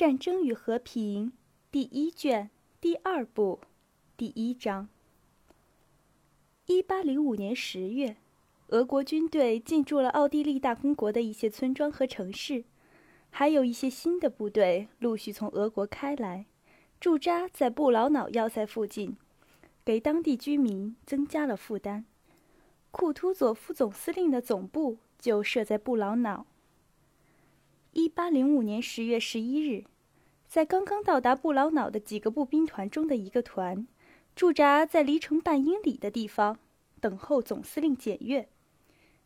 战争与和平》第一卷第二部第一章。一八零五年十月，俄国军队进驻了奥地利大公国的一些村庄和城市，还有一些新的部队陆续从俄国开来，驻扎在布劳瑙要塞附近，给当地居民增加了负担。库图佐夫总司令的总部就设在布劳瑙。一八零五年十月十一日，在刚刚到达布劳瑙的几个步兵团中的一个团，驻扎在离城半英里的地方，等候总司令检阅。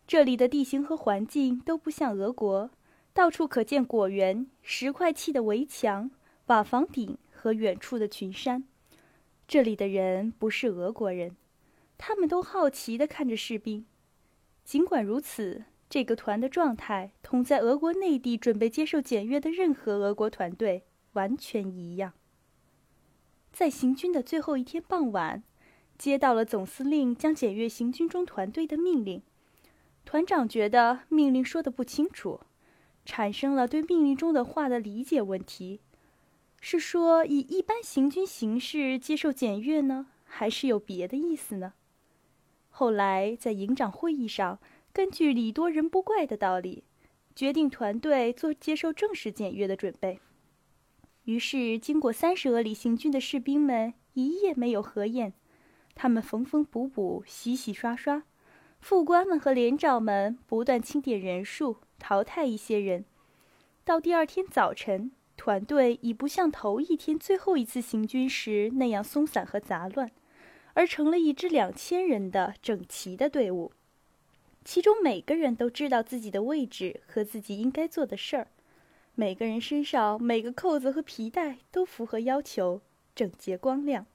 这里的地形和环境都不像俄国，到处可见果园、石块砌的围墙、瓦房顶和远处的群山。这里的人不是俄国人，他们都好奇地看着士兵。尽管如此。这个团的状态同在俄国内地准备接受检阅的任何俄国团队完全一样。在行军的最后一天傍晚，接到了总司令将检阅行军中团队的命令。团长觉得命令说的不清楚，产生了对命令中的话的理解问题：是说以一般行军形式接受检阅呢，还是有别的意思呢？后来在营长会议上。根据礼多人不怪的道理，决定团队做接受正式检阅的准备。于是，经过三十俄里行军的士兵们一夜没有合眼，他们缝缝补补、洗洗刷刷，副官们和连长们不断清点人数，淘汰一些人。到第二天早晨，团队已不像头一天最后一次行军时那样松散和杂乱，而成了一支两千人的整齐的队伍。其中每个人都知道自己的位置和自己应该做的事儿，每个人身上每个扣子和皮带都符合要求，整洁光亮。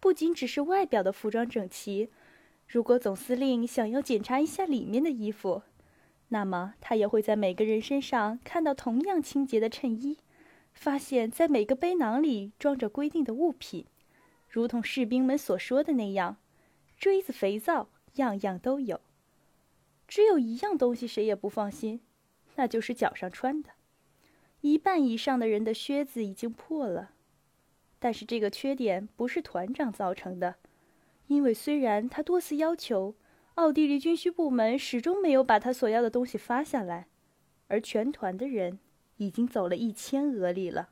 不仅只是外表的服装整齐，如果总司令想要检查一下里面的衣服，那么他也会在每个人身上看到同样清洁的衬衣，发现在每个背囊里装着规定的物品，如同士兵们所说的那样，锥子、肥皂，样样都有。只有一样东西谁也不放心，那就是脚上穿的。一半以上的人的靴子已经破了，但是这个缺点不是团长造成的，因为虽然他多次要求，奥地利军需部门始终没有把他所要的东西发下来，而全团的人已经走了一千俄里了。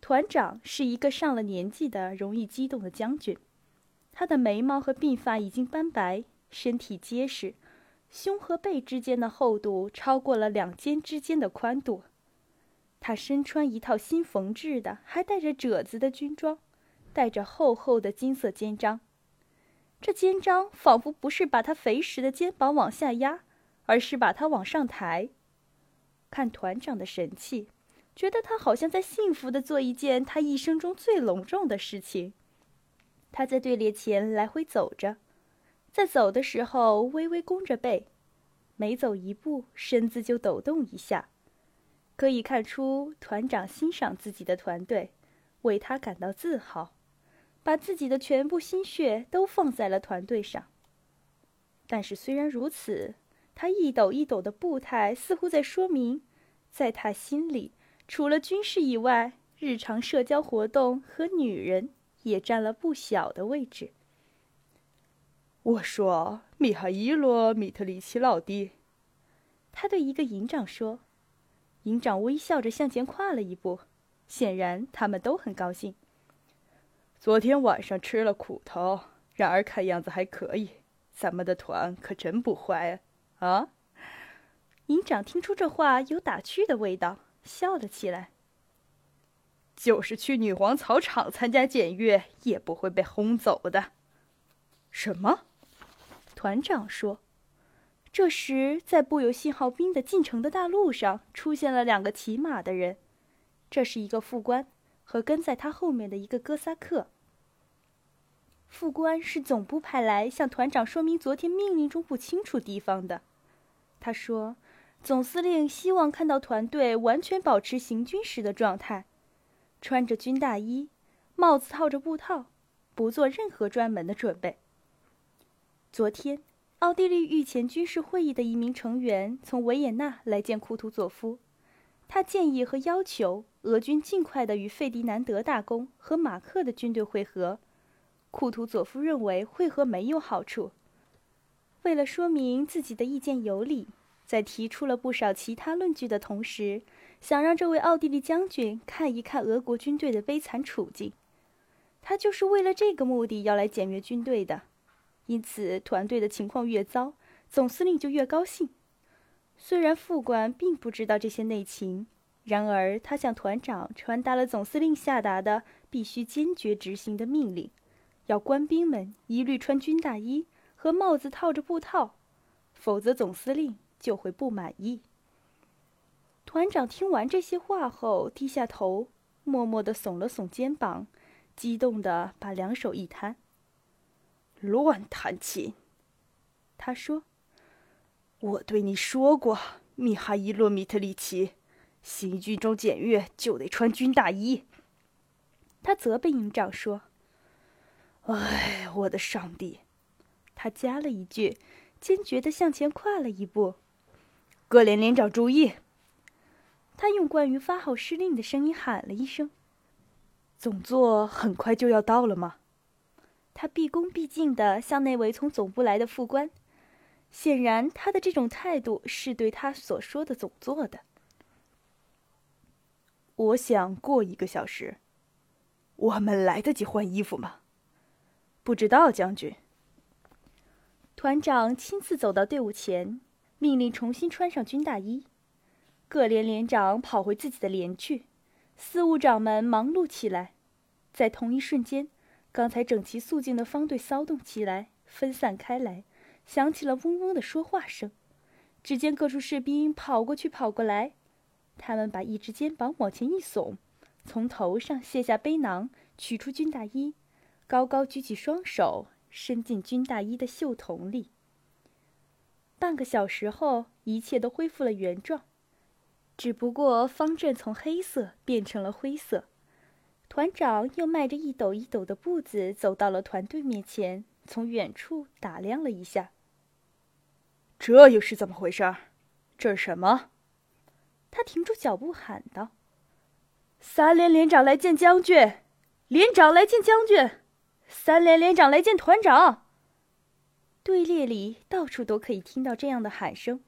团长是一个上了年纪的、容易激动的将军，他的眉毛和鬓发已经斑白，身体结实。胸和背之间的厚度超过了两肩之间的宽度。他身穿一套新缝制的、还带着褶子的军装，带着厚厚的金色肩章。这肩章仿佛不是把他肥实的肩膀往下压，而是把他往上抬。看团长的神气，觉得他好像在幸福的做一件他一生中最隆重的事情。他在队列前来回走着。在走的时候，微微弓着背，每走一步，身子就抖动一下，可以看出团长欣赏自己的团队，为他感到自豪，把自己的全部心血都放在了团队上。但是虽然如此，他一抖一抖的步态，似乎在说明，在他心里，除了军事以外，日常社交活动和女人也占了不小的位置。我说：“米哈伊洛·米特里奇老弟。”他对一个营长说。营长微笑着向前跨了一步，显然他们都很高兴。昨天晚上吃了苦头，然而看样子还可以。咱们的团可真不坏啊！啊！营长听出这话有打趣的味道，笑了起来。就是去女皇草场参加检阅，也不会被轰走的。什么？团长说：“这时，在布有信号兵的进城的大路上，出现了两个骑马的人。这是一个副官和跟在他后面的一个哥萨克。副官是总部派来向团长说明昨天命令中不清楚地方的。他说，总司令希望看到团队完全保持行军时的状态，穿着军大衣，帽子套着布套，不做任何专门的准备。”昨天，奥地利御前军事会议的一名成员从维也纳来见库图佐夫，他建议和要求俄军尽快的与费迪南德大公和马克的军队会合。库图佐夫认为会合没有好处。为了说明自己的意见有理，在提出了不少其他论据的同时，想让这位奥地利将军看一看俄国军队的悲惨处境。他就是为了这个目的要来检阅军队的。因此，团队的情况越糟，总司令就越高兴。虽然副官并不知道这些内情，然而他向团长传达了总司令下达的必须坚决执行的命令：要官兵们一律穿军大衣和帽子套着布套，否则总司令就会不满意。团长听完这些话后，低下头，默默地耸了耸肩膀，激动地把两手一摊：“乱弹琴！”他说。我对你说过，米哈伊洛·米特里奇，行军中检阅就得穿军大衣。他责备营长说：“哎，我的上帝！”他加了一句，坚决地向前跨了一步。各连连长注意！他用关于发号施令的声音喊了一声：“总座很快就要到了吗？”他毕恭毕敬地向那位从总部来的副官。显然，他的这种态度是对他所说的总做的。我想过一个小时，我们来得及换衣服吗？不知道，将军。团长亲自走到队伍前，命令重新穿上军大衣。各连连长跑回自己的连去，司务长们忙碌起来。在同一瞬间，刚才整齐肃静的方队骚动起来，分散开来。响起了嗡嗡的说话声，只见各处士兵跑过去跑过来，他们把一只肩膀往前一耸，从头上卸下背囊，取出军大衣，高高举起双手，伸进军大衣的袖筒里。半个小时后，一切都恢复了原状，只不过方阵从黑色变成了灰色。团长又迈着一抖一抖的步子走到了团队面前。从远处打量了一下，这又是怎么回事？这是什么？他停住脚步喊道：“三连连长来见将军，连长来见将军，三连连长来见团长。”队列里到处都可以听到这样的喊声。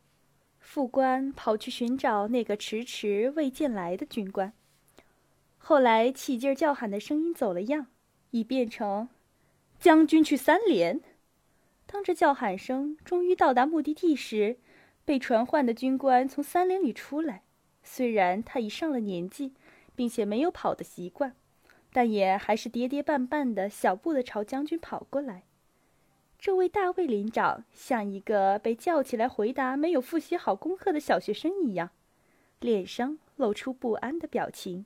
副官跑去寻找那个迟迟未见来的军官。后来起劲儿叫喊的声音走了样，已变成。将军去三连。当这叫喊声终于到达目的地时，被传唤的军官从三连里出来。虽然他已上了年纪，并且没有跑的习惯，但也还是跌跌绊绊的小步的朝将军跑过来。这位大卫连长像一个被叫起来回答没有复习好功课的小学生一样，脸上露出不安的表情，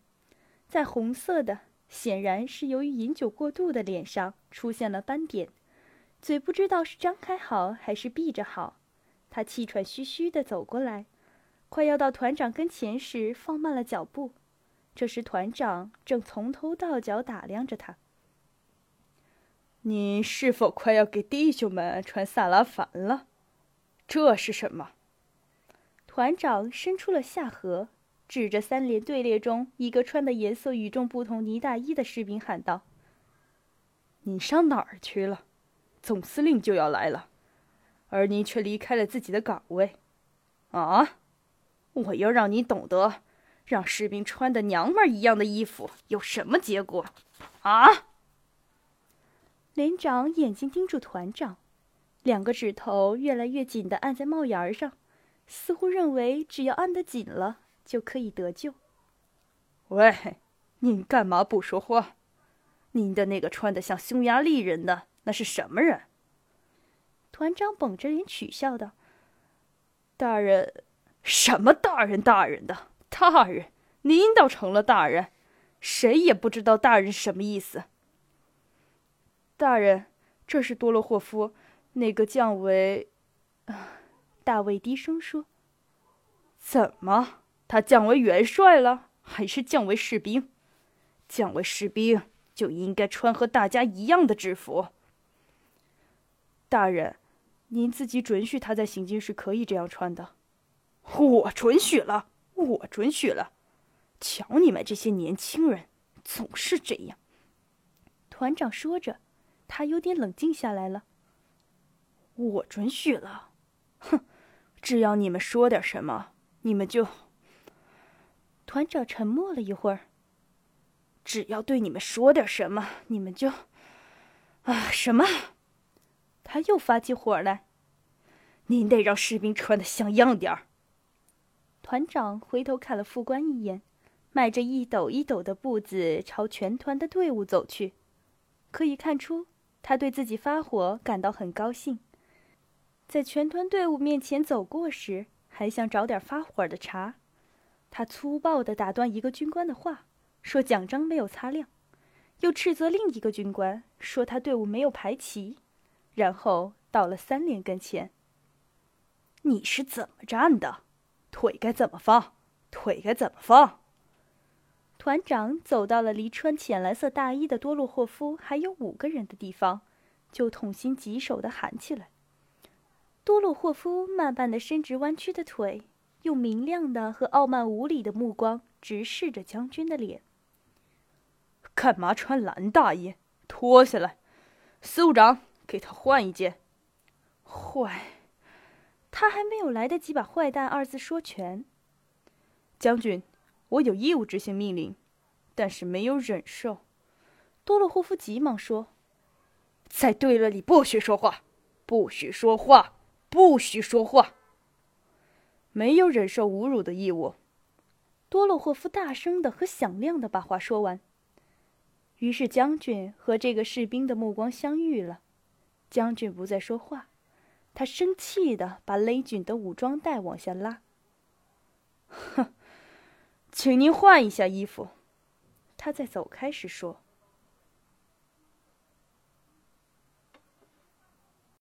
在红色的。显然是由于饮酒过度的脸上出现了斑点，嘴不知道是张开好还是闭着好。他气喘吁吁地走过来，快要到团长跟前时放慢了脚步。这时团长正从头到脚打量着他。你是否快要给弟兄们穿萨拉凡了？这是什么？团长伸出了下颌。指着三连队列中一个穿的颜色与众不同呢大衣的士兵喊道：“你上哪儿去了？总司令就要来了，而你却离开了自己的岗位。啊！我要让你懂得，让士兵穿的娘们儿一样的衣服有什么结果。啊！”连长眼睛盯住团长，两个指头越来越紧的按在帽檐上，似乎认为只要按得紧了。就可以得救。喂，您干嘛不说话？您的那个穿的像匈牙利人的那是什么人？团长绷着脸取笑道：“大人，什么大人？大人的大人，您倒成了大人，谁也不知道大人什么意思。大人，这是多洛霍夫，那个降为……”大卫低声说：“怎么？”他降为元帅了，还是降为士兵？降为士兵就应该穿和大家一样的制服。大人，您自己准许他在行军时可以这样穿的。我准许了，我准许了。瞧你们这些年轻人，总是这样。团长说着，他有点冷静下来了。我准许了，哼，只要你们说点什么，你们就……团长沉默了一会儿。只要对你们说点什么，你们就……啊，什么？他又发起火来。您得让士兵穿的像样点儿。团长回头看了副官一眼，迈着一抖一抖的步子朝全团的队伍走去。可以看出，他对自己发火感到很高兴。在全团队伍面前走过时，还想找点发火的茬。他粗暴地打断一个军官的话，说奖章没有擦亮，又斥责另一个军官说他队伍没有排齐，然后到了三连跟前。你是怎么站的？腿该怎么放？腿该怎么放？团长走到了离穿浅蓝色大衣的多洛霍夫还有五个人的地方，就痛心疾首地喊起来。多洛霍夫慢慢地伸直弯曲的腿，用明亮的和傲慢无礼的目光直视着将军的脸。干嘛穿蓝大衣？脱下来！司务长，给他换一件。坏！他还没有来得及把“坏蛋”二字说全。将军，我有义务执行命令，但是没有忍受。多洛霍夫急忙说：“在队列里不许说话，不许说话，不许说话。没有忍受侮辱的义务。”多洛霍夫大声的和响亮的把话说完。于是将军和这个士兵的目光相遇了。将军不再说话。他生气的把勒紧的武装带往下拉。哼，请您换一下衣服。他在走开时说。